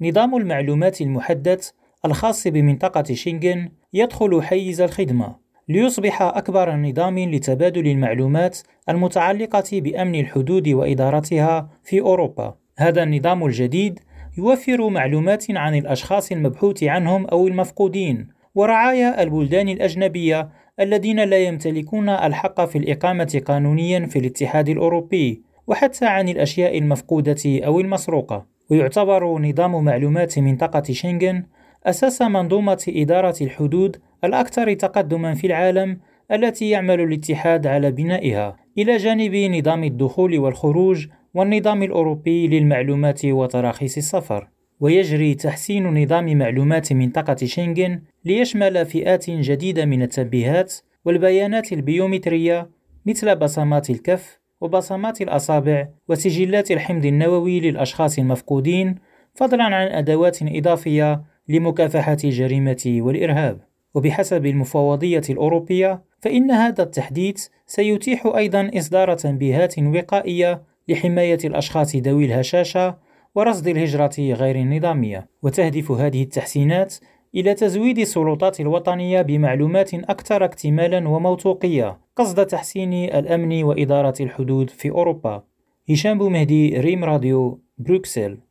نظام المعلومات المحدث الخاص بمنطقة شنغن يدخل حيز الخدمة ليصبح أكبر نظام لتبادل المعلومات المتعلقة بأمن الحدود وإدارتها في أوروبا. هذا النظام الجديد يوفر معلومات عن الأشخاص المبحوث عنهم أو المفقودين ورعايا البلدان الأجنبية الذين لا يمتلكون الحق في الإقامة قانونيا في الاتحاد الأوروبي وحتى عن الأشياء المفقودة أو المسروقة ويعتبر نظام معلومات منطقة شنغن أساس منظومة إدارة الحدود الأكثر تقدما في العالم التي يعمل الاتحاد على بنائها. إلى جانب نظام الدخول والخروج والنظام الأوروبي للمعلومات وتراخيص السفر. ويجري تحسين نظام معلومات منطقة شنغن ليشمل فئات جديدة من التنبيهات والبيانات البيومترية مثل بصمات الكف وبصمات الأصابع وسجلات الحمض النووي للأشخاص المفقودين فضلا عن أدوات إضافية لمكافحة الجريمة والإرهاب. وبحسب المفوضية الأوروبية فإن هذا التحديث سيتيح أيضا إصدار تنبيهات وقائية لحماية الأشخاص ذوي الهشاشة ورصد الهجرة غير النظامية. وتهدف هذه التحسينات إلى تزويد السلطات الوطنية بمعلومات أكثر اكتمالا وموثوقية قصد تحسين الأمن وإدارة الحدود في أوروبا. هشام بومهدي ريم راديو بروكسل.